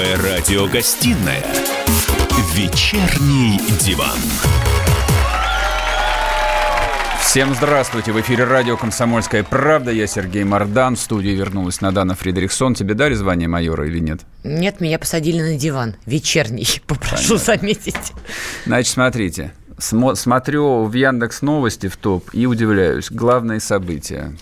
Первая радиогостинная «Вечерний диван». Всем здравствуйте. В эфире радио «Комсомольская правда». Я Сергей Мордан. В студию вернулась Надана Фредериксон. Тебе дали звание майора или нет? Нет, меня посадили на диван. Вечерний, попрошу Понятно. заметить. Значит, смотрите смотрю в Яндекс Новости в топ и удивляюсь. Главные события.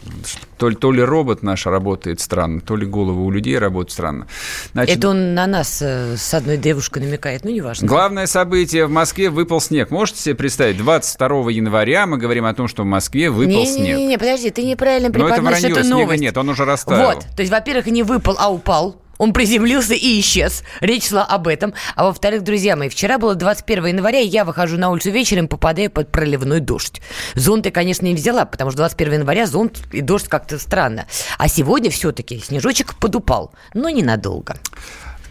То ли, то ли робот наш работает странно, то ли головы у людей работают странно. Значит, Это он на нас э, с одной девушкой намекает, ну, неважно. Главное событие. В Москве выпал снег. Можете себе представить? 22 января мы говорим о том, что в Москве выпал не, снег. Не-не-не, подожди, ты неправильно преподносишь Но это вранье, эту новость. нет, он уже растаял. Вот, то есть, во-первых, не выпал, а упал. Он приземлился и исчез. Речь шла об этом. А во-вторых, друзья мои, вчера было 21 января, и я выхожу на улицу вечером, попадаю под проливной дождь. Зонт я, конечно, не взяла, потому что 21 января зонт и дождь как-то странно. А сегодня все-таки снежочек подупал, но ненадолго.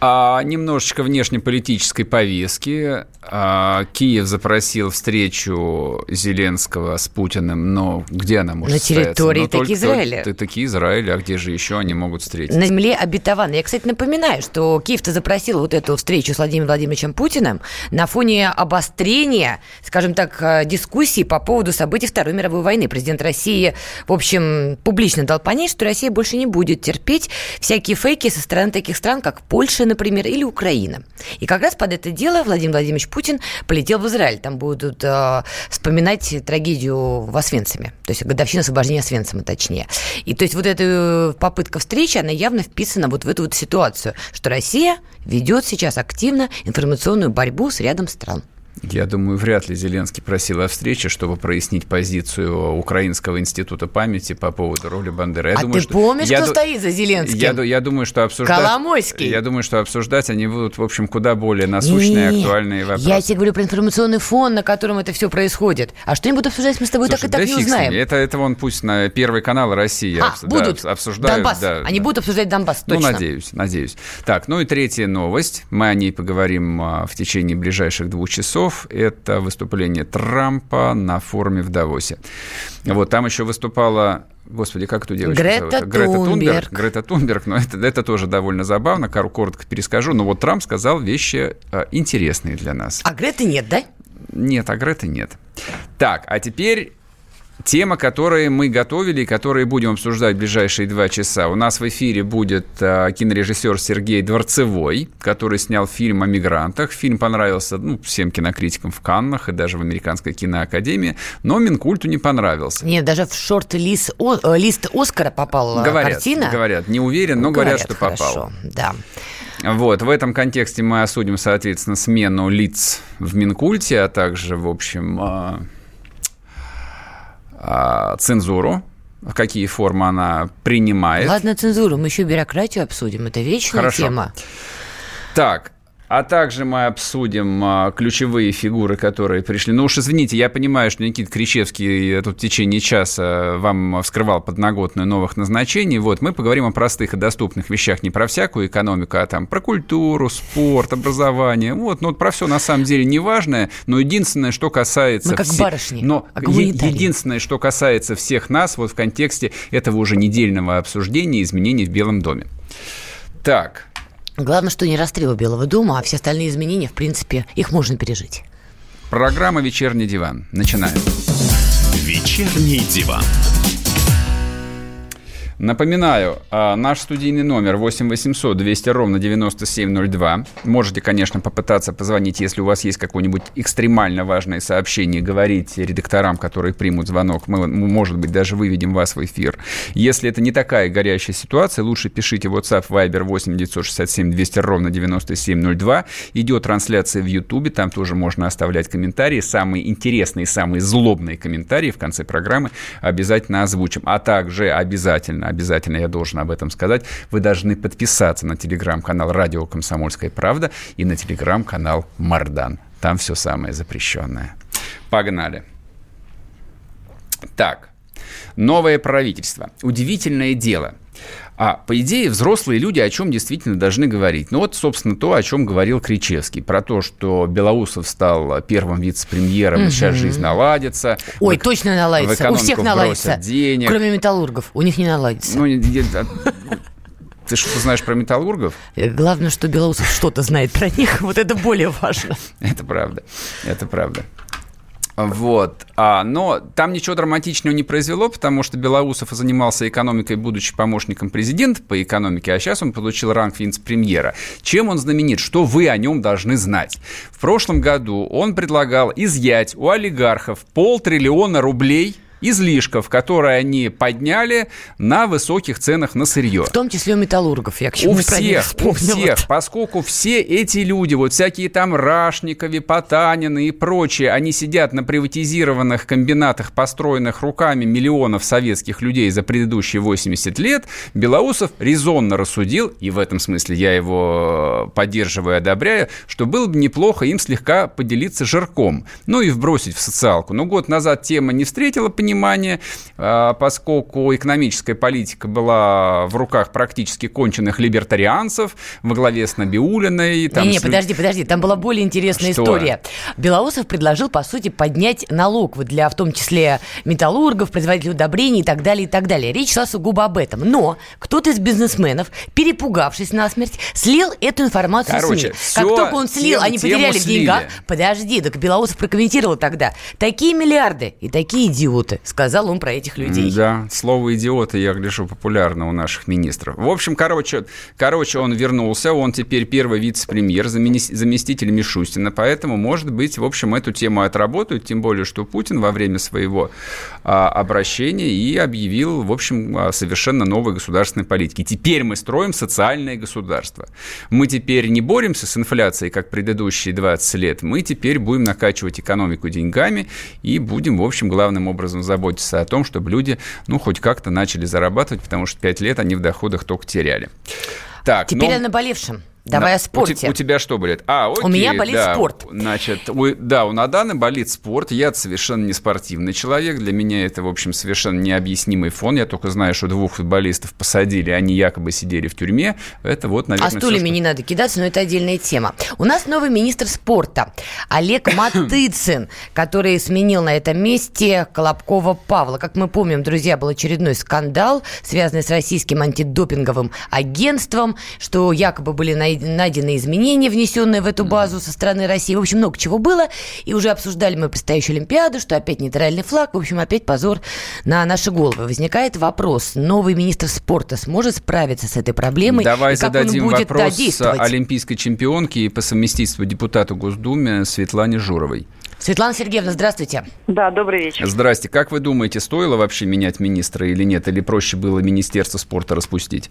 А немножечко внешнеполитической повестки. А, Киев запросил встречу Зеленского с Путиным, но где она может На территории ну, таки Израиля. Только, таки Израиля, а где же еще они могут встретиться? На земле обетованной. Я, кстати, напоминаю, что Киев-то запросил вот эту встречу с Владимиром Владимировичем Путиным на фоне обострения, скажем так, э, дискуссий по поводу событий Второй мировой войны. Президент России, в общем, публично дал понять, что Россия больше не будет терпеть всякие фейки со стороны таких стран, как Польша, например, или Украина. И как раз под это дело Владимир Владимирович Путин полетел в Израиль. Там будут э, вспоминать трагедию в Освенциме. То есть годовщина освобождения Освенцима, точнее. И то есть вот эта попытка встречи, она явно вписана вот в эту вот ситуацию, что Россия ведет сейчас активно информационную борьбу с рядом стран. Я думаю, вряд ли Зеленский просил о встрече, чтобы прояснить позицию Украинского института памяти по поводу роли Бандеры. Я а думаю, ты что, помнишь, я, кто стоит за Зеленским? Я, я думаю, что обсуждать... Коломойский. Я думаю, что обсуждать они будут, в общем, куда более насущные, и актуальные вопросы. Я тебе говорю про информационный фон, на котором это все происходит. А что они будут обсуждать, мы с тобой Слушай, так и так да не узнаем. Это, это вон пусть на Первый канал России а, да, будут обсуждают. Донбасс. Да, они да. будут обсуждать Донбасс, ну, точно. Ну, надеюсь, надеюсь. Так, ну и третья новость. Мы о ней поговорим а, в течение ближайших двух часов. Это выступление Трампа на форуме в Давосе. Вот там еще выступала Господи, как эту девочку Грета зовут? Грета Тунберг. Грета Тунберг, но это, это тоже довольно забавно, коротко перескажу. Но вот Трамп сказал вещи э, интересные для нас. А Греты нет, да? Нет, а Греты нет. Так, а теперь Тема, которые мы готовили и которые будем обсуждать в ближайшие два часа. У нас в эфире будет э, кинорежиссер Сергей Дворцевой, который снял фильм о мигрантах. Фильм понравился ну, всем кинокритикам в Каннах и даже в Американской киноакадемии, но Минкульту не понравился. Нет, даже в шорт-лист э, лист Оскара попала говорят, картина. Говорят, не уверен, но говорят, говорят что попал. Да. Вот, в этом контексте мы осудим, соответственно, смену лиц в Минкульте, а также, в общем, а, цензуру, в какие формы она принимает. Ладно, цензуру, мы еще бюрократию обсудим, это вечная Хорошо. тема. Так, а также мы обсудим а, ключевые фигуры, которые пришли. Ну уж извините, я понимаю, что Никита Кричевский тут в течение часа вам вскрывал подноготную новых назначений. Вот мы поговорим о простых и доступных вещах, не про всякую экономику, а там про культуру, спорт, образование. Вот, ну вот про все на самом деле неважное, но единственное, что касается... Мы как все... барышни, Но единственное, что касается всех нас вот в контексте этого уже недельного обсуждения изменений в Белом доме. Так, Главное, что не расстрел Белого дома, а все остальные изменения, в принципе, их можно пережить. Программа «Вечерний диван». Начинаем. «Вечерний диван». Напоминаю, а, наш студийный номер 8 800 200 ровно 9702. Можете, конечно, попытаться позвонить, если у вас есть какое-нибудь экстремально важное сообщение, говорить редакторам, которые примут звонок. Мы, может быть, даже выведем вас в эфир. Если это не такая горящая ситуация, лучше пишите WhatsApp Viber 8 967 200 ровно 9702. Идет трансляция в YouTube, там тоже можно оставлять комментарии. Самые интересные, самые злобные комментарии в конце программы обязательно озвучим. А также обязательно обязательно я должен об этом сказать, вы должны подписаться на телеграм-канал «Радио Комсомольская правда» и на телеграм-канал «Мардан». Там все самое запрещенное. Погнали. Так, новое правительство. Удивительное дело – а, по идее, взрослые люди о чем действительно должны говорить? Ну вот, собственно, то, о чем говорил Кричевский. Про то, что Белоусов стал первым вице-премьером, угу. сейчас жизнь наладится. Ой, в, точно наладится. У всех наладится. Денег. Кроме металлургов. У них не наладится. Ну, Ты что-то знаешь про металлургов? Э, главное, что Белоусов что-то знает про них. Вот это более важно. Это правда. Это правда. Вот. А, но там ничего драматичного не произвело, потому что Белоусов занимался экономикой, будучи помощником президента по экономике, а сейчас он получил ранг вице-премьера. Чем он знаменит? Что вы о нем должны знать? В прошлом году он предлагал изъять у олигархов полтриллиона рублей – излишков, которые они подняли на высоких ценах на сырье. В том числе у металлургов, я к чему у всех, у всех, поскольку все эти люди, вот всякие там Рашникови, Потанины и прочие, они сидят на приватизированных комбинатах, построенных руками миллионов советских людей за предыдущие 80 лет, Белоусов резонно рассудил, и в этом смысле я его поддерживаю и одобряю, что было бы неплохо им слегка поделиться жирком, ну и вбросить в социалку. Но год назад тема не встретила понимания, внимание, а, поскольку экономическая политика была в руках практически конченных либертарианцев во главе с Набиулиной. Там не, не, с... подожди, подожди, там была более интересная Что? история. Белоусов предложил, по сути, поднять налог для, в том числе, металлургов, производителей удобрений и так далее, и так далее. Речь шла сугубо об этом. Но кто-то из бизнесменов, перепугавшись насмерть, слил эту информацию Короче, СМИ. Как только он слил, они потеряли в деньгах. Подожди, так Белоусов прокомментировал тогда. Такие миллиарды и такие идиоты сказал он про этих людей. Да, слово «идиоты», я гляжу, популярно у наших министров. В общем, короче, короче он вернулся, он теперь первый вице-премьер, заместитель Мишустина, поэтому, может быть, в общем, эту тему отработают, тем более, что Путин во время своего а, обращения и объявил, в общем, совершенно новой государственной политики. Теперь мы строим социальное государство. Мы теперь не боремся с инфляцией, как предыдущие 20 лет, мы теперь будем накачивать экономику деньгами и будем, в общем, главным образом заботиться о том, чтобы люди, ну, хоть как-то начали зарабатывать, потому что 5 лет они в доходах только теряли. Так, Теперь ну... о наболевшем. Давай о спорте. У, у тебя что болит? А, окей, у меня болит да, спорт. Значит, у, да, у Наданы болит спорт. Я совершенно не спортивный человек. Для меня это, в общем, совершенно необъяснимый фон. Я только знаю, что двух футболистов посадили, они якобы сидели в тюрьме. Это вот, наверное, А стульями все, что... не надо кидаться, но это отдельная тема. У нас новый министр спорта Олег Матыцин, который сменил на этом месте Колобкова Павла. Как мы помним, друзья, был очередной скандал, связанный с российским антидопинговым агентством, что якобы были найдены изменения изменения, внесенные в эту базу со стороны России. В общем, много чего было. И уже обсуждали мы предстоящую Олимпиаду, что опять нейтральный флаг. В общем, опять позор на наши головы. Возникает вопрос, новый министр спорта сможет справиться с этой проблемой? Давай зададим будет вопрос олимпийской чемпионке и по совместительству депутату Госдумы Светлане Журовой. Светлана Сергеевна, здравствуйте. Да, добрый вечер. Здрасте. Как вы думаете, стоило вообще менять министра или нет? Или проще было Министерство спорта распустить?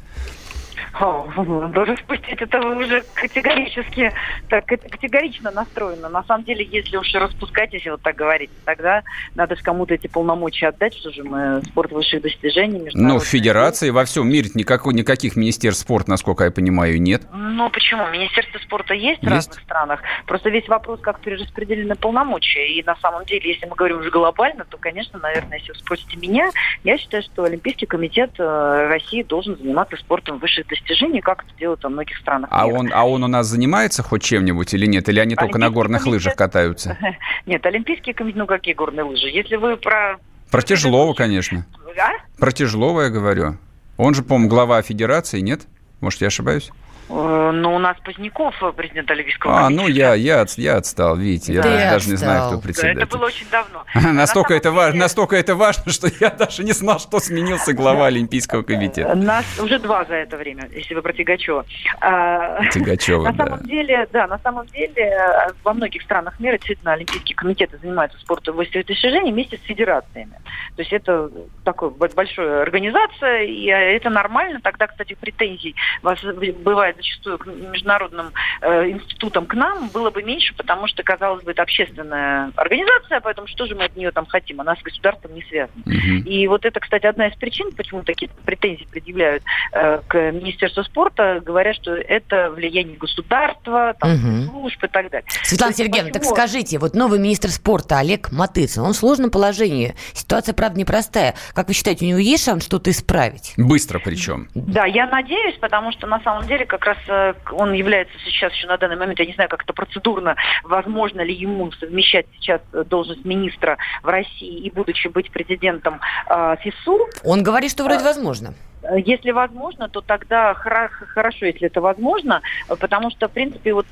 Должен спустить, это вы уже категорически, так категорично настроено. На самом деле, если уж распускать, если вот так говорить, тогда надо же кому-то эти полномочия отдать, что же мы спорт высших достижений. Ну, в федерации во всем мире никакой, никаких министерств спорта, насколько я понимаю, нет. Ну, почему? Министерство спорта есть, есть в разных странах. Просто весь вопрос, как перераспределены полномочия. И на самом деле, если мы говорим уже глобально, то, конечно, наверное, если вы спросите меня, я считаю, что Олимпийский комитет э, России должен заниматься спортом высших достижений достижений, как это делают во многих странах. А он, а он у нас занимается хоть чем-нибудь или нет? Или они только на горных комитет... лыжах катаются? Нет, Олимпийский комитет, ну какие горные лыжи? Если вы про... Про Тяжелова, конечно. А? Про Тяжелова я говорю. Он же, по-моему, глава федерации, нет? Может, я ошибаюсь? Э, ну, у нас Поздняков, э, президент Олимпийского А, ну я, я, я отстал, видите, я даже, даже не знаю, кто председатель. Это было очень давно. настолько, это деле... важно, настолько это важно, что я даже не знал, что сменился глава Олимпийского комитета. Нас уже два за это время, если вы про Тигачева. А, Тигачева, На самом деле, да, на самом деле во многих странах мира действительно Олимпийские комитеты занимаются спортом высших достижений вместе с федерациями. То есть это такая большая организация, и это нормально. Тогда, кстати, претензий вас бывает зачастую к международным э, институтам к нам было бы меньше, потому что, казалось бы, это общественная организация, поэтому что же мы от нее там хотим? Она с государством не связана. Угу. И вот это, кстати, одна из причин, почему такие претензии предъявляют э, к Министерству спорта, говоря, что это влияние государства, там, угу. служб и так далее. Светлана Сергеевна, почему... так скажите, вот новый министр спорта Олег Матыцын, он в сложном положении, ситуация, правда, непростая. Как вы считаете, у него есть шанс что-то исправить? Быстро причем. Да, я надеюсь, потому что на самом деле как раз э, он является сейчас еще на данный момент, я не знаю, как это процедурно, возможно ли ему совмещать сейчас должность министра в России и будучи быть президентом э, ФИСУ. Он говорит, что вроде возможно. Если возможно, то тогда хорошо, если это возможно, потому что, в принципе, вот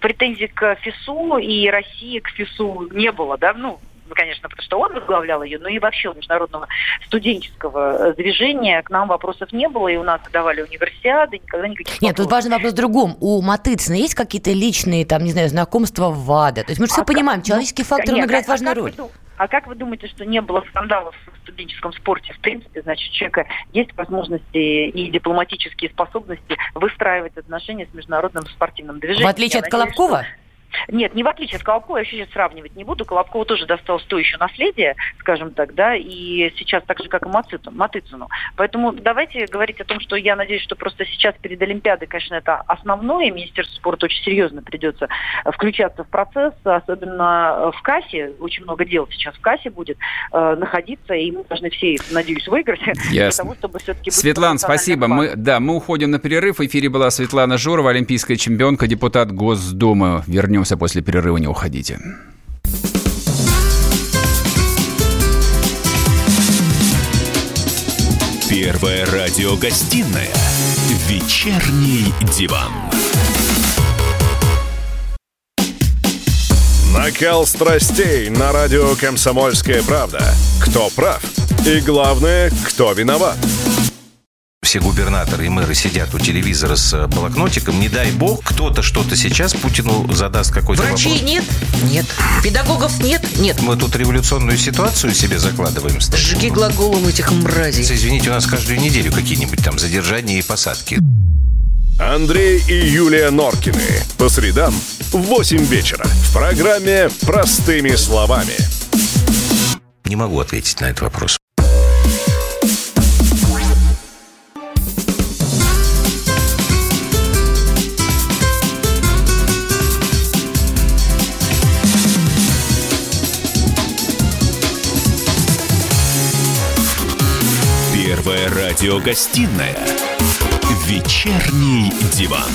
претензий к ФИСУ и России к ФИСУ не было, да, ну, конечно, потому что он возглавлял ее, но и вообще у международного студенческого э, движения к нам вопросов не было, и у нас давали универсиады, никогда никаких Нет, вопросов. тут важный вопрос в другом. У Матыцына есть какие-то личные, там, не знаю, знакомства в ВАДА? То есть мы же все а понимаем, человеческий ну, фактор, нет, он играет а, важную а роль. А как вы думаете, что не было скандалов в студенческом спорте? В принципе, значит, у человека есть возможности и дипломатические способности выстраивать отношения с международным спортивным движением. В отличие Я от надеюсь, Колобкова? Что нет, не в отличие от Колобкова, я вообще сейчас сравнивать не буду. Колобкова тоже досталось то еще наследие, скажем так, да, и сейчас так же, как и Мацицу, Матыцину. Поэтому давайте говорить о том, что я надеюсь, что просто сейчас перед Олимпиадой, конечно, это основное. Министерство спорта очень серьезно придется включаться в процесс, особенно в кассе. Очень много дел сейчас в кассе будет э, находиться, и мы должны все, надеюсь, выиграть. Ясно. Для того, чтобы все-таки Светлана, спасибо. Мы, да, мы уходим на перерыв. В эфире была Светлана Журова, олимпийская чемпионка, депутат Госдумы. Вернемся Вернемся после перерыва, не уходите. Первая радиогостинная «Вечерний диван». Накал страстей на радио «Комсомольская правда». Кто прав? И главное, кто виноват? Все губернаторы и мэры сидят у телевизора с э, блокнотиком, не дай бог, кто-то что-то сейчас Путину задаст какой-то Врачей вопрос. нет? Нет. Педагогов нет? Нет. Мы тут революционную ситуацию себе закладываем. Жги глаголом этих мразей. Извините, у нас каждую неделю какие-нибудь там задержания и посадки. Андрей и Юлия Норкины. По средам в 8 вечера. В программе «Простыми словами». Не могу ответить на этот вопрос. Радиогостинная «Вечерний диван».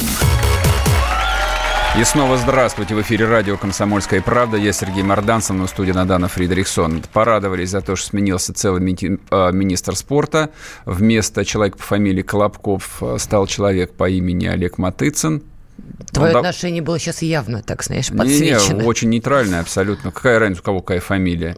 И снова здравствуйте. В эфире радио «Комсомольская правда». Я Сергей Мордансон, на студии Надана Фридрихсон. Порадовались за то, что сменился целый а, министр спорта. Вместо человека по фамилии Колобков стал человек по имени Олег Матыцин. Твое ну, отношение да... было сейчас явно, так знаешь, подсвечено. Не, не, очень нейтральное абсолютно. Какая разница, у кого какая фамилия?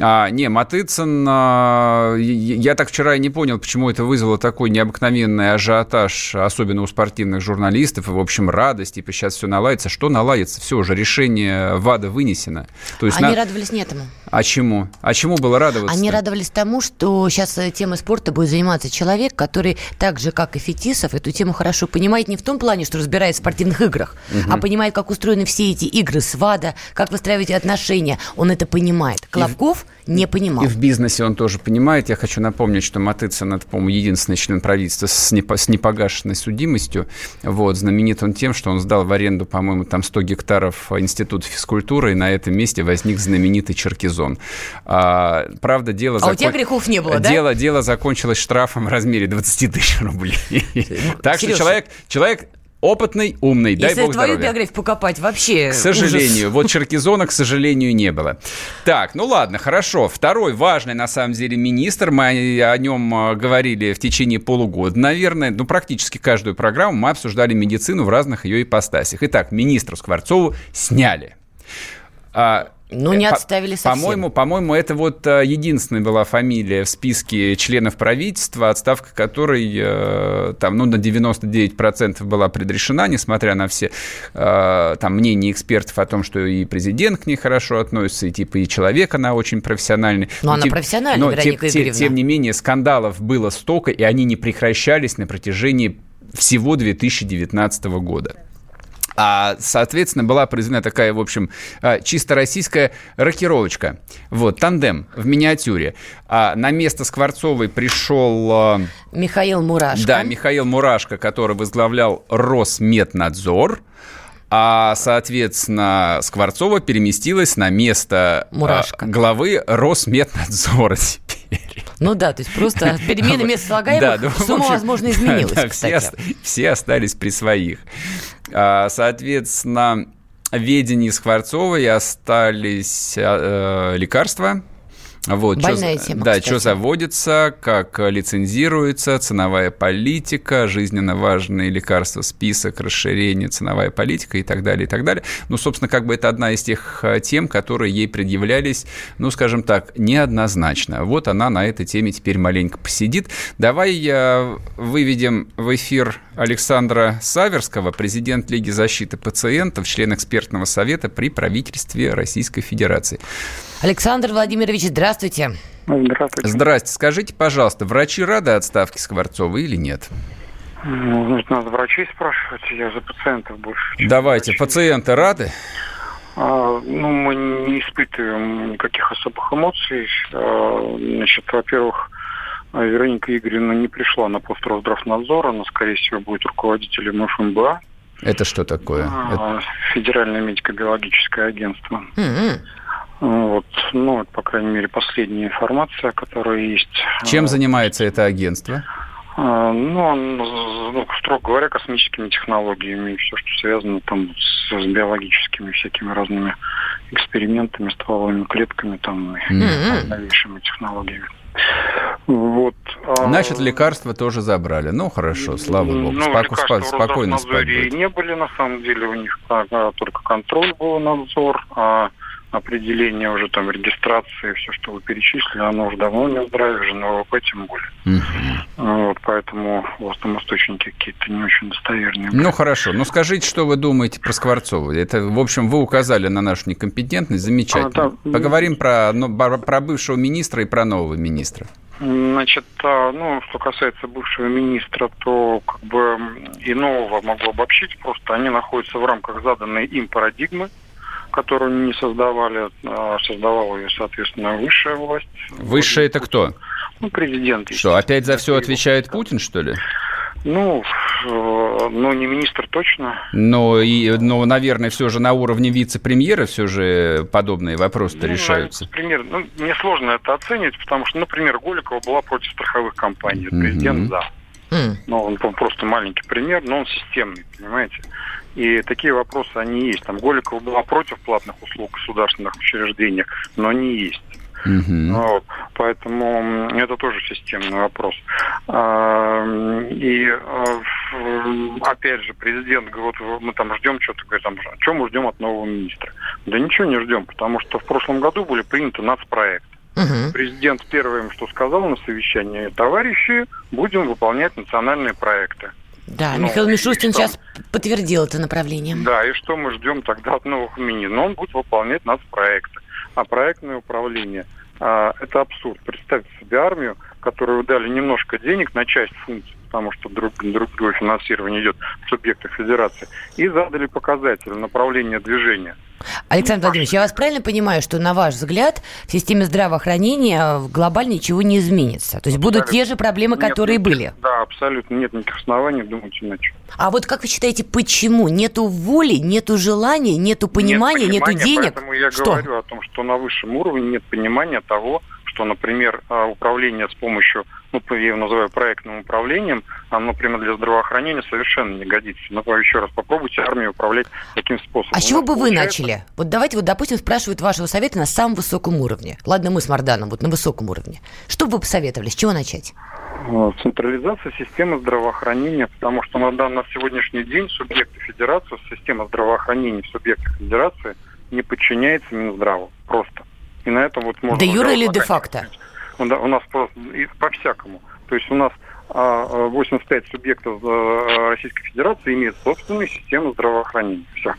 А, не, Матыцын, а, я так вчера и не понял, почему это вызвало такой необыкновенный ажиотаж, особенно у спортивных журналистов, и, в общем, радость, типа, сейчас все наладится. Что наладится? Все, уже решение ВАДА вынесено. То есть Они на... радовались не этому. А чему? А чему было радоваться? Они радовались тому, что сейчас э, темой спорта будет заниматься человек, который так же, как и Фетисов, эту тему хорошо понимает не в том плане, что разбирается в спортивных играх, угу. а понимает, как устроены все эти игры, свада, как выстраивать отношения. Он это понимает. Клавков не понимал. И в бизнесе он тоже понимает. Я хочу напомнить, что Матыцын – это, по-моему, единственный член правительства с, непо- с непогашенной судимостью. Вот. Знаменит он тем, что он сдал в аренду, по-моему, там 100 гектаров института физкультуры, и на этом месте возник знаменитый Черкизон. А, правда, дело... А закон... у тебя грехов не было, да? Дело, дело закончилось штрафом в размере 20 тысяч рублей. Так что человек, человек опытный, умный, дай Если бог твою здоровья. биографию покопать, вообще К сожалению, ужас. вот Черкизона, к сожалению, не было. Так, ну ладно, хорошо. Второй важный, на самом деле, министр, мы о нем а, говорили в течение полугода, наверное, ну, практически каждую программу мы обсуждали медицину в разных ее ипостасях. Итак, министра Скворцову сняли. А, ну, не отставили совсем. По-моему, по-моему, это вот э, единственная была фамилия в списке членов правительства, отставка которой э, там, ну, на 99% была предрешена, несмотря на все э, там мнения экспертов о том, что и президент к ней хорошо относится, и типа и человек она очень профессиональный. Но, но она тем, профессиональная, но тем, тем, тем не менее, скандалов было столько, и они не прекращались на протяжении всего 2019 года. А, соответственно, была произведена такая, в общем, а, чисто российская рокировочка. Вот, тандем в миниатюре. А на место Скворцовой пришел... А, Михаил Мурашко. Да, Михаил Мурашко, который возглавлял Росметнадзор. А, соответственно, Скворцова переместилась на место Мурашко. главы Росметнадзора теперь. Ну да, то есть просто перемены мест слагаемых да, ну, сумма, возможно, изменилась, да, все, все остались при своих. А, соответственно, ведении Скворцовой остались э, лекарства, вот, Больная чё, тема, Да, что заводится, как лицензируется, ценовая политика, жизненно важные лекарства, список, расширение, ценовая политика и так далее, и так далее. Ну, собственно, как бы это одна из тех э, тем, которые ей предъявлялись, ну, скажем так, неоднозначно. Вот она на этой теме теперь маленько посидит. Давай я выведем в эфир Александра Саверского, президент Лиги защиты пациентов, член экспертного совета при правительстве Российской Федерации. Александр Владимирович, здравствуйте. Здравствуйте. Здрасте. Скажите, пожалуйста, врачи рады отставке Скворцова или нет? Ну, надо врачей спрашивать, я за пациентов больше. Давайте, пациенты рады? А, ну, мы не испытываем никаких особых эмоций. А, значит, во-первых, Вероника Игоревна не пришла на пост Росздравнадзора, она, скорее всего, будет руководителем ФМБА. Это что такое? А, Федеральное медико-биологическое агентство. Mm-hmm. Вот, ну, это, по крайней мере, последняя информация, которая есть. Чем занимается это агентство? А, ну, ну, строго говоря, космическими технологиями, все, что связано там с, с биологическими всякими разными экспериментами, стволовыми клетками, там, mm-hmm. новейшими технологиями. Вот. А Значит, лекарства тоже забрали. Ну, хорошо, слава богу. Ну, Споко- спо- спокойно спать не были, на самом деле, у них а, только контроль был, надзор, а определение уже там регистрации, все, что вы перечислили, оно уже давно не здравие, же на ВВП тем более. Угу. Вот, поэтому у вас там источники какие-то не очень достоверные. Ну, хорошо. Ну, скажите, что вы думаете про Скворцова? Это, в общем, вы указали на нашу некомпетентность. Замечательно. А, да. Поговорим про, ну, про бывшего министра и про нового министра. Значит, а, ну, что касается бывшего министра, то как бы и нового могу обобщить, просто они находятся в рамках заданной им парадигмы, которую не создавали, а создавала ее, соответственно, высшая власть. Высшая это кто? Ну, президент. Что, опять за все отвечает Путин, что ли? Ну, ну, не министр точно. Но, и, но, наверное, все же на уровне вице-премьера все же подобные вопросы-то ну, решаются. Например, ну, мне сложно это оценивать, потому что, например, Голикова была против страховых компаний, президент за. Mm. Ну, он, он просто маленький пример, но он системный, понимаете? И такие вопросы, они есть. Там Голикова была против платных услуг в государственных учреждениях, но они есть. Uh-huh. Вот. Поэтому это тоже системный вопрос. А, и а, опять же, президент говорит, мы там ждем что-то, говорит, там, о чем мы ждем от нового министра? Да ничего не ждем, потому что в прошлом году были приняты нацпроекты. Угу. Президент первым, что сказал на совещании, товарищи, будем выполнять национальные проекты. Да, ну, Михаил Мишустин сейчас подтвердил это направление. Да, и что мы ждем тогда от новых министров? Ну, он будет выполнять нацпроекты. А проектное управление а, – это абсурд. Представьте себе армию, которую дали немножко денег на часть функций, потому что друг, друг другое финансирование идет в субъектах федерации, и задали показатели направления движения. Александр Владимирович, я вас правильно понимаю, что, на ваш взгляд, в системе здравоохранения глобально ничего не изменится? То есть абсолютно. будут те же проблемы, нет, которые нет, были? Да, абсолютно нет никаких оснований думать иначе. А вот как вы считаете, почему? Нету воли, нету желания, нету понимания, нет понимания, нету денег? Поэтому я что? говорю о том, что на высшем уровне нет понимания того, что, например, а, управление с помощью, ну, я его называю проектным управлением, оно, например, для здравоохранения совершенно не годится. Но еще раз попробуйте армию управлять таким способом. А с чего бы вы начали? Вот давайте, вот, допустим, спрашивают вашего совета на самом высоком уровне. Ладно, мы с Марданом вот на высоком уровне. Что бы вы посоветовали? С чего начать? Централизация системы здравоохранения, потому что на, на сегодняшний день субъекты федерации, система здравоохранения в субъектах федерации не подчиняется Минздраву. Просто. И на этом вот можно... Де юре или де-факто? У нас просто по-всякому. То есть у нас 85 а, субъектов э, Российской Федерации имеют собственную систему здравоохранения. Все.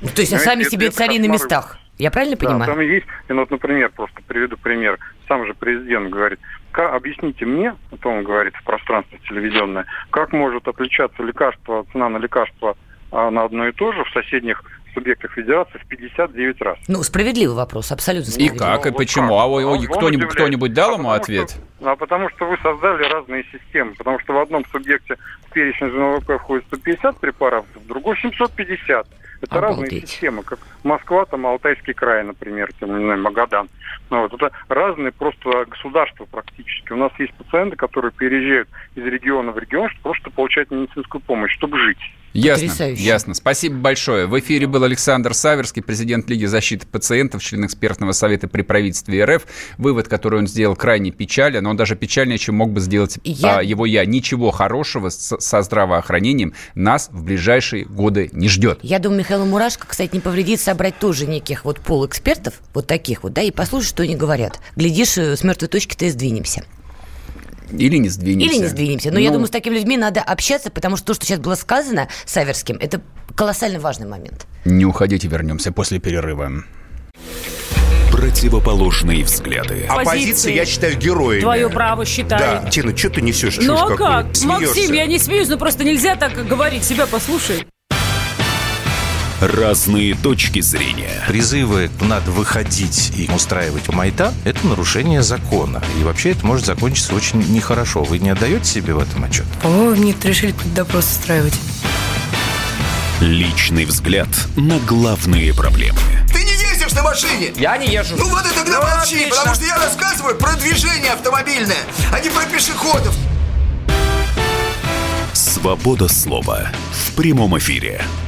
Ну, то есть а сами себе цари на местах. Я правильно понимаю? Да, там есть, и вот, например, просто приведу пример. Сам же президент говорит, как, объясните мне, это он говорит в пространстве телевизионное, как может отличаться лекарство, цена на лекарство а, на одно и то же в соседних субъектах федерации в 59 раз. Ну, справедливый вопрос, абсолютно справедливый. И как, и ну, почему? А вот а кто-нибудь, кто-нибудь дал а ему ответ? Что, а потому что вы создали разные системы, потому что в одном субъекте перечень ЗНВП входит 150 препаратов, в другой 750. Это Обалдеть. разные системы, как Москва, там Алтайский край, например, тем, не знаю, Магадан. Ну, вот, это разные просто государства практически. У нас есть пациенты, которые переезжают из региона в регион, чтобы просто получать медицинскую помощь, чтобы жить. Ясно, Потрясающе. ясно. Спасибо большое. В эфире был Александр Саверский, президент Лиги защиты пациентов, член экспертного совета при правительстве РФ. Вывод, который он сделал, крайне печален, но он даже печальнее, чем мог бы сделать я... а, его я. Ничего хорошего с, со здравоохранением нас в ближайшие годы не ждет. Я думаю, Михаилу Мурашко, кстати, не повредит собрать тоже неких вот полэкспертов, вот таких вот, да, и послушать, что они говорят. Глядишь, э, с мертвой точки-то и сдвинемся. Или не сдвинемся. Или не сдвинемся. Но ну, я думаю, с такими людьми надо общаться, потому что то, что сейчас было сказано Саверским, это колоссально важный момент. Не уходите, вернемся после перерыва. Противоположные взгляды. Оппозиция, я считаю, героями. Твое право считаю. Да. Тина, что ты несешь? Ну а как? Смеешься. Максим, я не смеюсь, но просто нельзя так говорить. Себя послушай. Разные точки зрения. Призывы «надо выходить и устраивать майдан» — это нарушение закона. И вообще это может закончиться очень нехорошо. Вы не отдаете себе в этом отчет? По-моему, нет, решили какой-то допрос устраивать. Личный взгляд на главные проблемы. Ты не ездишь на машине? Я не езжу. Ну вот и тогда ну, молчи, отлично. потому что я рассказываю про движение автомобильное, а не про пешеходов. Свобода слова в прямом эфире.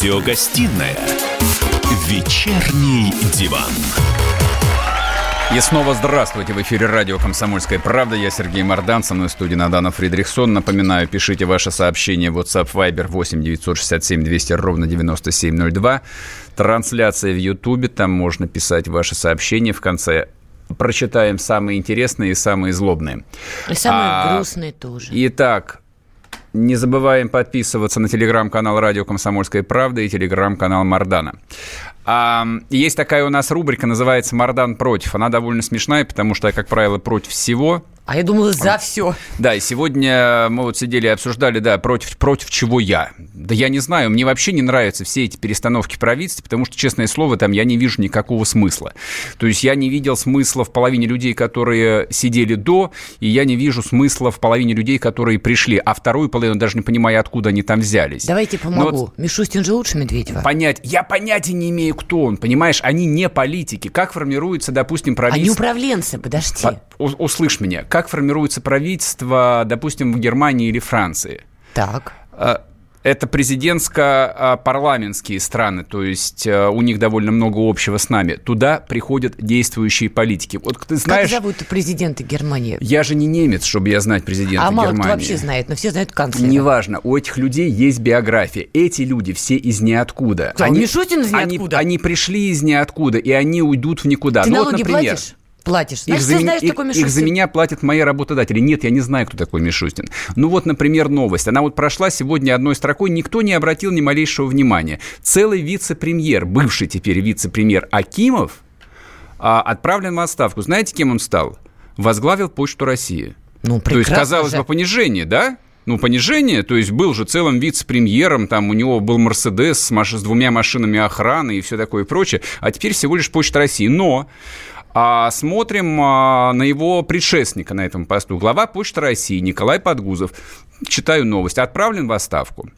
Радиогостинная «Вечерний диван». И снова здравствуйте. В эфире радио «Комсомольская правда». Я Сергей Мордан, со мной в студии Надана Фридрихсон. Напоминаю, пишите ваши сообщения в WhatsApp Viber 8 967 200 ровно 9702. Трансляция в Ютубе, там можно писать ваши сообщения в конце прочитаем самые интересные и самые злобные. И самые а, грустные тоже. Итак, не забываем подписываться на телеграм-канал «Радио Комсомольская правда» и телеграм-канал Мардана. А, есть такая у нас рубрика, называется «Мардан против». Она довольно смешная, потому что я, как правило, против всего – а я думала, за все. Да, и сегодня мы вот сидели и обсуждали, да, против, против чего я. Да я не знаю, мне вообще не нравятся все эти перестановки правительства, потому что, честное слово, там я не вижу никакого смысла. То есть я не видел смысла в половине людей, которые сидели до, и я не вижу смысла в половине людей, которые пришли, а вторую половину даже не понимаю, откуда они там взялись. Давайте помогу. Вот Мишустин же лучше Медведева. Понять, я понятия не имею, кто он, понимаешь, они не политики. Как формируется, допустим, правительство... Они управленцы, подожди. По- услышь меня, как формируется правительство, допустим, в Германии или Франции? Так. А, это президентско-парламентские страны, то есть э, у них довольно много общего с нами. Туда приходят действующие политики. Вот ты знаешь... Как зовут президента Германии? Я же не немец, чтобы я знать президента а Германии. А мало кто вообще знает, но все знают канцлера. Неважно, у этих людей есть биография. Эти люди все из ниоткуда. Кто, они, Мишутин из ниоткуда? Они, они пришли из ниоткуда, и они уйдут в никуда. Ты ну, налоги вот, например, платишь? Платишь. Значит, их за, знаешь, их, их за меня платят мои работодатели. Нет, я не знаю, кто такой Мишустин. Ну вот, например, новость. Она вот прошла сегодня одной строкой, никто не обратил ни малейшего внимания. Целый вице-премьер, бывший теперь вице-премьер Акимов, а, отправлен в отставку. Знаете, кем он стал? Возглавил Почту России. Ну, То есть, казалось же. бы, понижение, да? ну, понижение, то есть был же целым вице-премьером, там у него был Мерседес с, маш... с двумя машинами охраны и все такое прочее, а теперь всего лишь Почта России. Но а смотрим а, на его предшественника на этом посту. Глава Почты России Николай Подгузов. Читаю новость. Отправлен в отставку.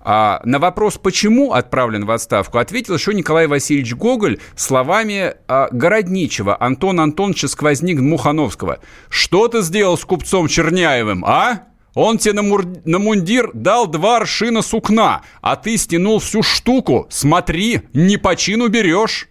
А, на вопрос, почему отправлен в отставку, ответил еще Николай Васильевич Гоголь словами а, Городничего Антона Антоновича Сквозник Мухановского. «Что ты сделал с купцом Черняевым, а?» Он тебе на, мур... на мундир дал два аршина сукна, а ты стянул всю штуку. Смотри, не по чину берешь.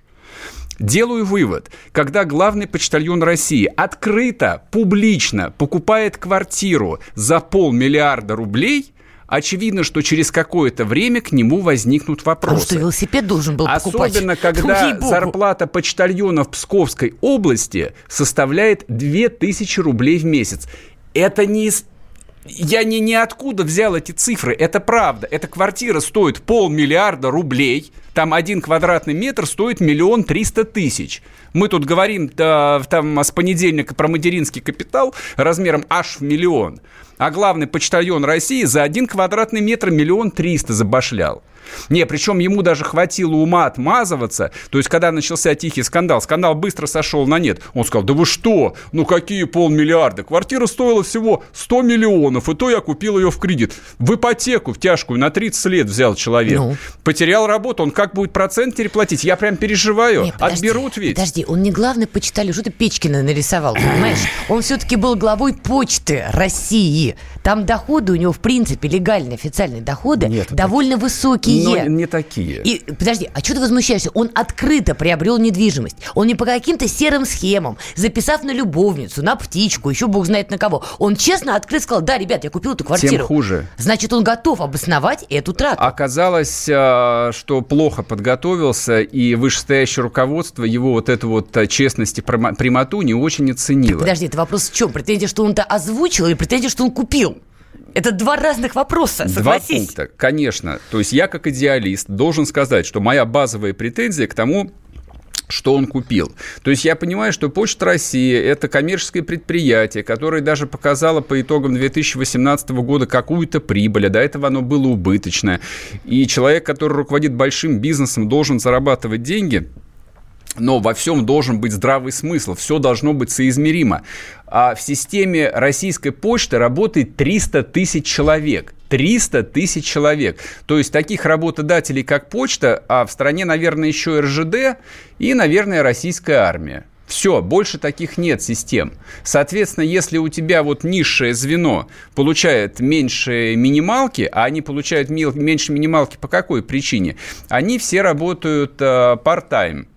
Делаю вывод, когда главный почтальон России открыто, публично покупает квартиру за полмиллиарда рублей, очевидно, что через какое-то время к нему возникнут вопросы. А что велосипед должен был покупать? Особенно, когда зарплата почтальона в Псковской области составляет 2000 рублей в месяц. Это не из я не ниоткуда взял эти цифры. Это правда. Эта квартира стоит полмиллиарда рублей. Там один квадратный метр стоит миллион триста тысяч. Мы тут говорим да, там с понедельника про материнский капитал размером аж в миллион. А главный почтальон России за один квадратный метр миллион триста забашлял. Не, причем ему даже хватило ума отмазываться. То есть, когда начался тихий скандал, скандал быстро сошел на нет. Он сказал, да вы что? Ну какие полмиллиарда? Квартира стоила всего 100 миллионов, и то я купил ее в кредит. В ипотеку, в тяжкую, на 30 лет взял человек. Ну. Потерял работу, он как будет процент переплатить? Я прям переживаю. Не, подожди, Отберут ведь. Подожди, он не главный почитали, что ты Печкина нарисовал, понимаешь? Он все-таки был главой почты России. Там доходы у него, в принципе, легальные, официальные доходы Нет, довольно высокие такие. Но не такие. И, подожди, а что ты возмущаешься? Он открыто приобрел недвижимость. Он не по каким-то серым схемам, записав на любовницу, на птичку, еще бог знает на кого. Он честно открыто сказал, да, ребят, я купил эту квартиру. Тем хуже. Значит, он готов обосновать эту трату. Оказалось, а, что плохо подготовился, и вышестоящее руководство его вот эту вот а, честность и прямоту не очень оценило. Подожди, это вопрос в чем? Претензия, что он это озвучил, или претензия, что он купил? Это два разных вопроса, согласись. Два пункта, конечно. То есть я как идеалист должен сказать, что моя базовая претензия к тому, что он купил. То есть я понимаю, что Почта России – это коммерческое предприятие, которое даже показало по итогам 2018 года какую-то прибыль, а до этого оно было убыточное. И человек, который руководит большим бизнесом, должен зарабатывать деньги – но во всем должен быть здравый смысл, все должно быть соизмеримо. А в системе российской почты работает 300 тысяч человек. 300 тысяч человек. То есть таких работодателей, как почта, а в стране, наверное, еще РЖД и, наверное, российская армия. Все, больше таких нет систем. Соответственно, если у тебя вот низшее звено получает меньше минималки, а они получают меньше минималки по какой причине? Они все работают э, part-time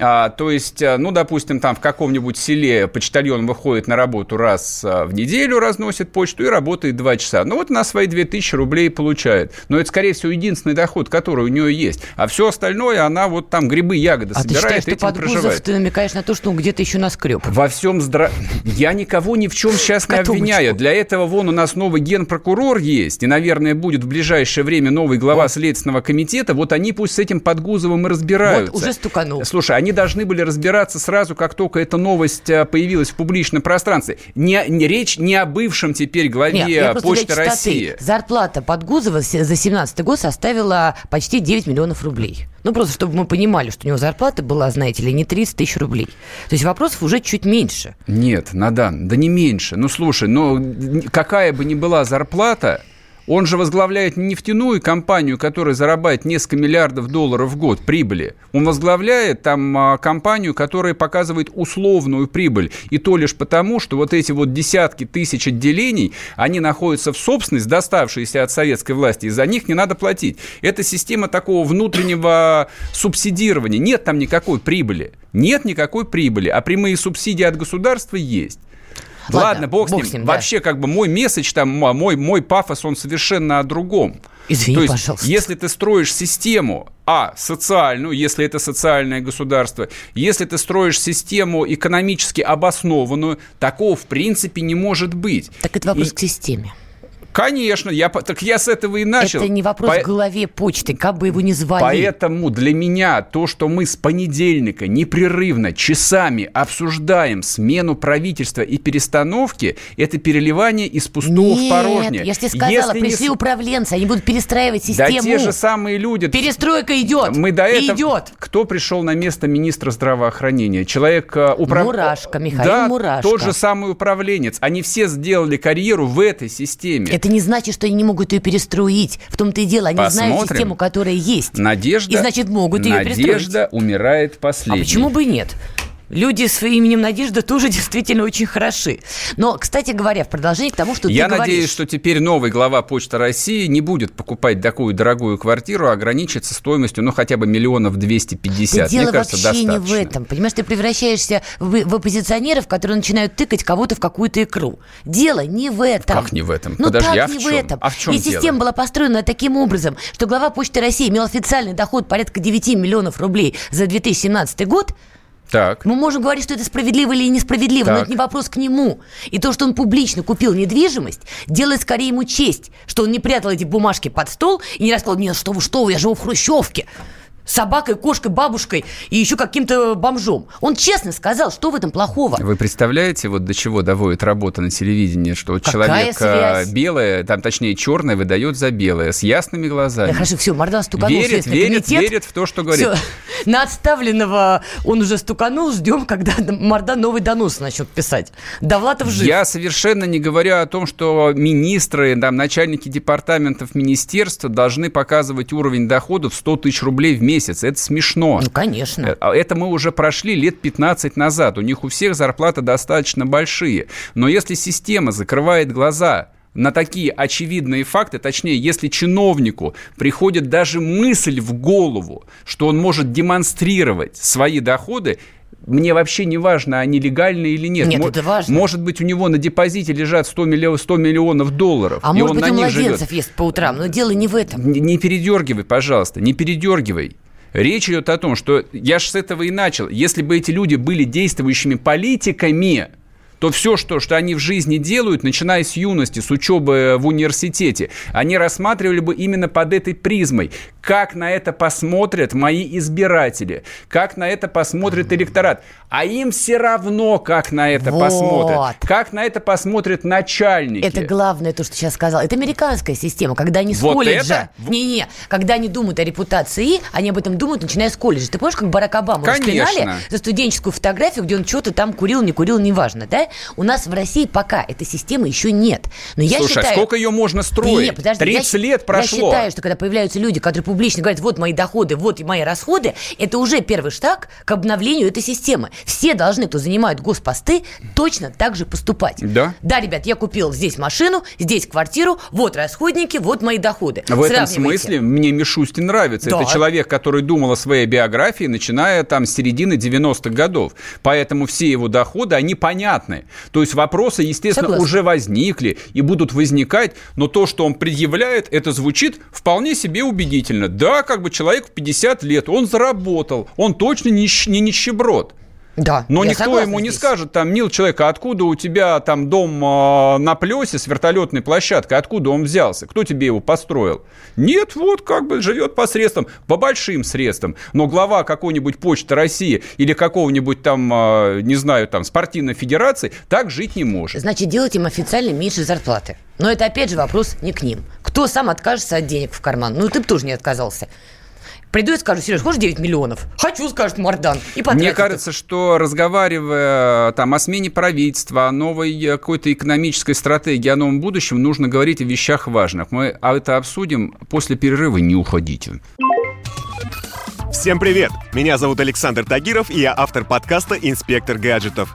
а, то есть, э, ну, допустим, там в каком-нибудь селе почтальон выходит на работу раз э, в неделю, разносит почту и работает два часа. Ну, вот она свои 2000 рублей получает. Но это, скорее всего, единственный доход, который у нее есть. А все остальное, она вот там грибы, ягоды а собирает, ты считаешь, этим что проживает. ты намекаешь на то, что он где-то еще наскреб? Во всем здра... Я никого ни в чем сейчас не обвиняю. Для этого вон у нас новый генпрокурор есть, и, наверное, будет в ближайшее время новый глава вот. Следственного комитета. Вот они пусть с этим Подгузовым и разбираются. Вот, уже стуканул. Слушай, они должны были разбираться сразу, как только эта новость э, появилась в публичном пространстве. Не, не речь не о бывшем теперь главе Нет, Почты России. Зарплата Подгузова за 2017 год составила почти 9 миллионов рублей. Ну, просто чтобы мы понимали, что у него зарплата была, знаете ли, не 30 тысяч рублей. То есть вопросов уже чуть меньше. Нет, Надан, да не меньше. Ну, слушай, ну, какая бы ни была зарплата, он же возглавляет не нефтяную компанию, которая зарабатывает несколько миллиардов долларов в год прибыли. Он возглавляет там а, компанию, которая показывает условную прибыль. И то лишь потому, что вот эти вот десятки тысяч отделений, они находятся в собственность, доставшиеся от советской власти, и за них не надо платить. Это система такого внутреннего субсидирования. Нет там никакой прибыли. Нет никакой прибыли, а прямые субсидии от государства есть. Ладно, Ладно бог, бог с ним. С ним да. Вообще, как бы мой месседж, там, мой, мой пафос, он совершенно о другом. Извини, То есть, пожалуйста. если ты строишь систему, а, социальную, если это социальное государство, если ты строишь систему экономически обоснованную, такого в принципе не может быть. Так это вопрос И... к системе. Конечно, я, так я с этого и начал. Это не вопрос По... голове почты, как бы его ни звали. Поэтому для меня то, что мы с понедельника непрерывно, часами обсуждаем смену правительства и перестановки, это переливание из пустого Нет, в порожнее. я же тебе сказала, Если пришли не... управленцы, они будут перестраивать систему. Да те же самые люди. Перестройка идет. Мы до этого... идет. Кто пришел на место министра здравоохранения? Человек... Э, управ... Мурашко, Михаил да, Мурашко. тот же самый управленец. Они все сделали карьеру в этой системе. Это не значит, что они не могут ее перестроить. В том-то и дело, они Посмотрим. знают систему, которая есть. Надежда, и значит могут ее Надежда перестроить. умирает последней. А почему бы и нет? Люди с именем Надежда тоже действительно очень хороши. Но, кстати говоря, в продолжение к тому, что Я ты надеюсь, говоришь... что теперь новый глава Почты России не будет покупать такую дорогую квартиру, а ограничится стоимостью, ну, хотя бы миллионов 250. Да дело Мне кажется, вообще достаточно. не в этом. Понимаешь, ты превращаешься в, в оппозиционеров, которые начинают тыкать кого-то в какую-то икру. Дело не в этом. Как не в этом? Ну Подожди, так а в не чем? в этом. А в чем И дело? система была построена таким образом, что глава Почты России имел официальный доход порядка 9 миллионов рублей за 2017 год, Так. мы можем говорить, что это справедливо или несправедливо, но Так. это не вопрос к нему. И то, что он публично купил недвижимость, делает скорее ему честь, что он не прятал эти бумажки под стол и не рассказал, нет, что вы, что вы, я живу в Хрущевке. Собакой, кошкой, бабушкой и еще каким-то бомжом. Он честно сказал, что в этом плохого. Вы представляете, вот до чего доводит работа на телевидении, что Какая человек связь? э, белое, там точнее черное выдает за белое, с ясными глазами. Да, хорошо, все, Мардан стуканул верит, верит, комитет. верит в то, что говорит. Всё, на отставленного он уже стуканул, ждем, когда Мардан новый донос начнет писать. Довлатов жив. Я совершенно не говорю о том, что министры, там, начальники департаментов министерства должны показывать уровень доходов 100 тысяч рублей в месяц. Это смешно. Ну, конечно. А Это мы уже прошли лет 15 назад. У них у всех зарплаты достаточно большие. Но если система закрывает глаза на такие очевидные факты, точнее, если чиновнику приходит даже мысль в голову, что он может демонстрировать свои доходы, мне вообще не важно, они легальные или нет. Нет, Мо- это важно. Может быть, у него на депозите лежат 100 миллионов, 100 миллионов долларов, А и может он быть, на он них живет. младенцев ест по утрам, но дело не в этом. Не, не передергивай, пожалуйста, не передергивай. Речь идет о том, что я же с этого и начал. Если бы эти люди были действующими политиками, то все, что, что они в жизни делают, начиная с юности, с учебы в университете, они рассматривали бы именно под этой призмой. Как на это посмотрят мои избиратели, как на это посмотрит электорат. А им все равно, как на это Вот. посмотрят. Как на это посмотрят начальники. Это главное, то, что сейчас сказал. Это американская система, когда они с Вот колледжа... это? Не-не, когда они думают о репутации, они об этом думают, начиная с колледжа. Ты помнишь, как Барак Обама Конечно. распинали за студенческую фотографию, где он что-то там курил, не курил, неважно, да? У нас в России пока этой системы еще нет. Но я Слушай, а считаю... сколько ее можно строить? Не, подожди, 30 я, лет прошло. Я считаю, что когда появляются люди, которые публично говорят, вот мои доходы, вот мои расходы, это уже первый шаг к обновлению этой системы. Все должны, кто занимает госпосты, точно так же поступать. Да. Да, ребят, я купил здесь машину, здесь квартиру, вот расходники, вот мои доходы. В этом смысле мне Мишустин нравится. Да. Это человек, который думал о своей биографии, начиная там с середины 90-х годов. Поэтому все его доходы, они понятны. То есть вопросы, естественно, Согласна. уже возникли и будут возникать, но то, что он предъявляет, это звучит вполне себе убедительно. Да, как бы человек в 50 лет, он заработал, он точно не, не нищеброд. Да, Но никто ему не здесь. скажет, там, мил человек, а откуда у тебя там дом э, на плесе с вертолетной площадкой, откуда он взялся, кто тебе его построил? Нет, вот как бы живет по средствам, по большим средствам. Но глава какой-нибудь Почты России или какого-нибудь там, э, не знаю, там, спортивной федерации так жить не может. Значит, делать им официально меньше зарплаты. Но это опять же вопрос не к ним. Кто сам откажется от денег в карман? Ну, ты бы тоже не отказался. Приду и скажу, Сереж, хочешь 9 миллионов? Хочу, скажет Мардан. И Мне их. кажется, что разговаривая там, о смене правительства, о новой э, какой-то экономической стратегии, о новом будущем, нужно говорить о вещах важных. Мы это обсудим после перерыва. Не уходите. Всем привет! Меня зовут Александр Тагиров, и я автор подкаста «Инспектор гаджетов».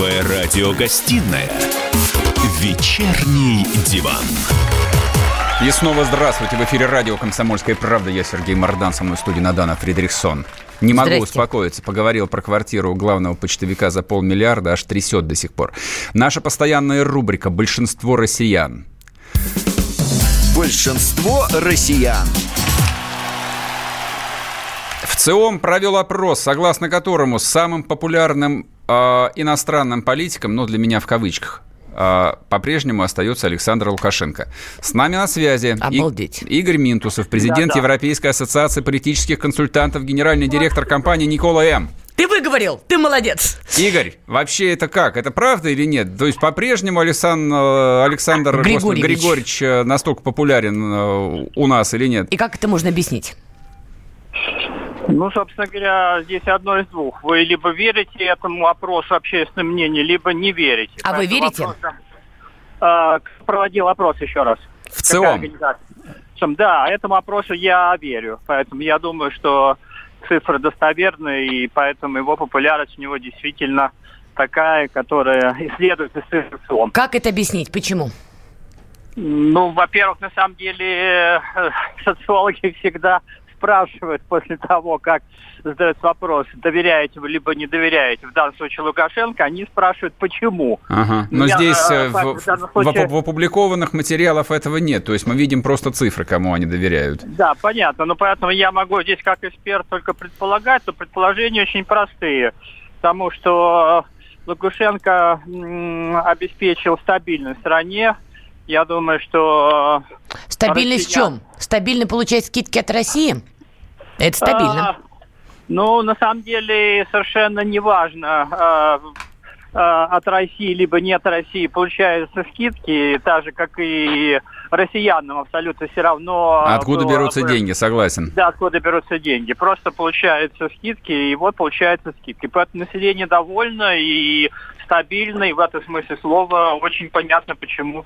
Первая радиогостинная «Вечерний диван». И снова здравствуйте. В эфире радио «Комсомольская правда». Я Сергей Мордан, со мной в студии Надана Фридрихсон. Не могу Здрасте. успокоиться. Поговорил про квартиру главного почтовика за полмиллиарда, аж трясет до сих пор. Наша постоянная рубрика «Большинство россиян». Большинство россиян. В ЦИОМ провел опрос, согласно которому самым популярным э, иностранным политиком, ну, для меня в кавычках, э, по-прежнему остается Александр Лукашенко. С нами на связи Обалдеть. И, Игорь Минтусов, президент Да-да. Европейской ассоциации политических консультантов, генеральный директор компании Никола М. Ты выговорил, ты молодец. Игорь, вообще это как? Это правда или нет? То есть по-прежнему Александр, Александр господи, Григорьевич. Григорьевич э, настолько популярен э, у нас или нет? И как это можно объяснить? Ну, собственно говоря, здесь одно из двух. Вы либо верите этому опросу общественного мнения, либо не верите. А вы Поэтому верите? вопрос, а, проводил опрос еще раз. В? Причем, Да, этому опросу я верю. Поэтому я думаю, что цифры достоверные, и поэтому его популярность у него действительно такая, которая исследуется из цифр ЦИОМ. Как это объяснить? Почему? Ну, во-первых, на самом деле э, социологи всегда спрашивают после того, как задают вопрос, доверяете вы либо не доверяете. В данном случае Лукашенко, они спрашивают, почему. Ага. Но Я, здесь э, э, в, в в- случае- в опубликованных материалов этого нет. То есть мы видим просто цифры, кому они доверяют. Да, понятно. Но поэтому я могу здесь как эксперт только предполагать, но предположения очень простые. Потому что Лукашенко обеспечил стабильность в стране. Я думаю, что... э, Стабильность в россиян- чем? Стабильно получать скидки от России? Это стабильно. А, ну, на самом деле, совершенно неважно, а, а, от России либо не от России получаются скидки, так же, как и россиянам абсолютно все равно. Откуда было берутся деньги, согласен. Да, откуда берутся деньги. Просто получаются скидки, и вот получаются скидки. Поэтому население довольно и стабильно, и в этом смысле слова очень понятно, почему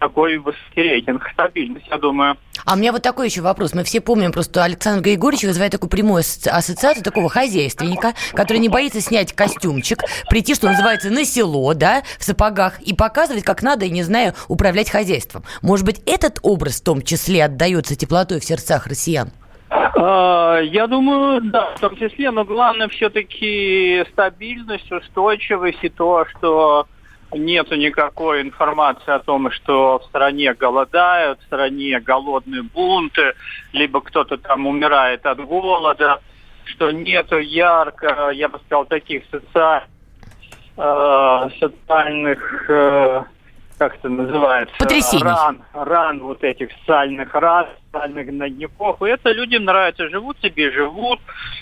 такой высокий рейтинг. Стабильность, я думаю. А у меня вот такой еще вопрос. Мы все помним, просто Александр Григорьевич вызывает такую прямую ассоциацию такого хозяйственника, который не боится снять костюмчик, прийти, что называется, на село, да, в сапогах, и показывать, как надо, и не знаю, управлять хозяйством. Может быть, этот образ в том числе отдается теплотой в сердцах россиян? А, Я думаю, да, в том числе, но главное все-таки стабильность, устойчивость и то, что нету никакой информации о том, что в стране голодают, в стране голодные бунты, либо кто-то там умирает от голода, что нету ярко, я бы сказал, таких социальных, социальных э, как это называется? Потрясений. Ран, ран вот этих социальных ран, социальных гнойников. И это людям нравится. Живут себе, живут,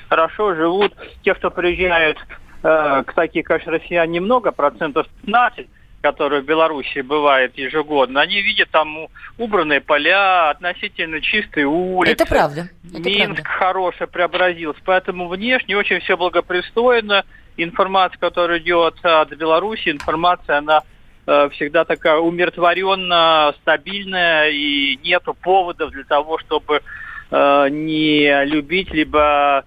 хорошо живут. Те, кто приезжают, э, к таких, конечно, россиян немного, процентов 15, которые в Беларуси бывает ежегодно, они видят там убранные поля, относительно чистые улицы. Это правда. Это Минск правда. хороший преобразился, поэтому внешне очень все благопристойно. Информация, которая идет от Беларуси, информация, она всегда такая умиротворенная, стабильная, и нету поводов для того, чтобы э, не любить, либо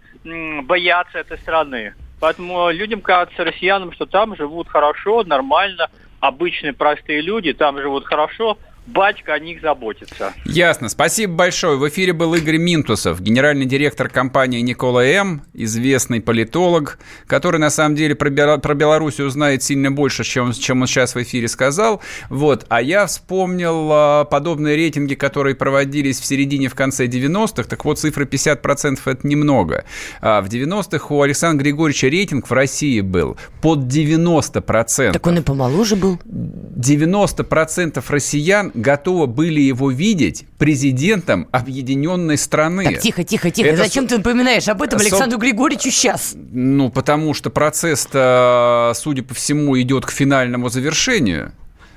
бояться этой страны. Поэтому людям кажется, россиянам, что там живут хорошо, нормально, обычные простые люди, там живут хорошо, батька о них заботится. Ясно. Спасибо большое. В эфире был Игорь Минтусов, генеральный директор компании Никола М., известный политолог, который на самом деле про, Бела- про Белоруссию знает сильно больше, чем, чем он сейчас в эфире сказал. Вот. А я вспомнил а, подобные рейтинги, которые проводились в середине, в конце 90-х. Так вот, цифра 50% это немного. А в 90-х у Александра Григорьевича рейтинг в России был под 90%. Так он и помоложе был. 90% россиян готовы были его видеть президентом объединенной страны. Так, тихо, тихо, тихо. Это Зачем со- ты напоминаешь об этом со- Александру Григорьевичу сейчас? Ну, потому что процесс-то, судя по всему, идет к финальному завершению.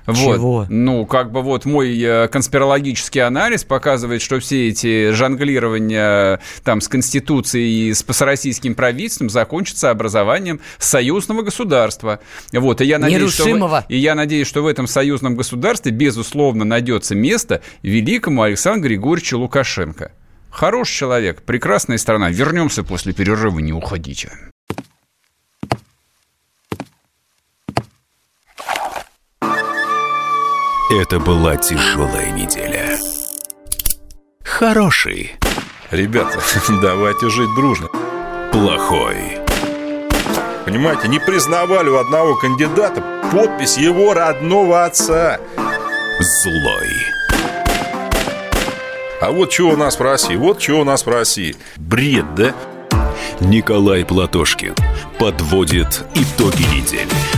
Вот. Чего? Ну, как бы вот мой э, конспирологический анализ показывает, что все эти жонглирования там с Конституцией и с, с российским правительством закончатся образованием союзного государства. Вот. И я надеюсь, что в- и я надеюсь, что в этом союзном государстве, безусловно, найдется место великому Александру Григорьевичу Лукашенко. Хороший человек, прекрасная страна. Вернемся после перерыва, не уходите. Это была тяжелая неделя. Хороший. Ребята, давайте жить дружно. Плохой. Понимаете, не признавали у одного кандидата подпись его родного отца. Злой. А вот что у нас в России, вот что у нас в России. Бред, да? Николай Платошкин подводит итоги недели.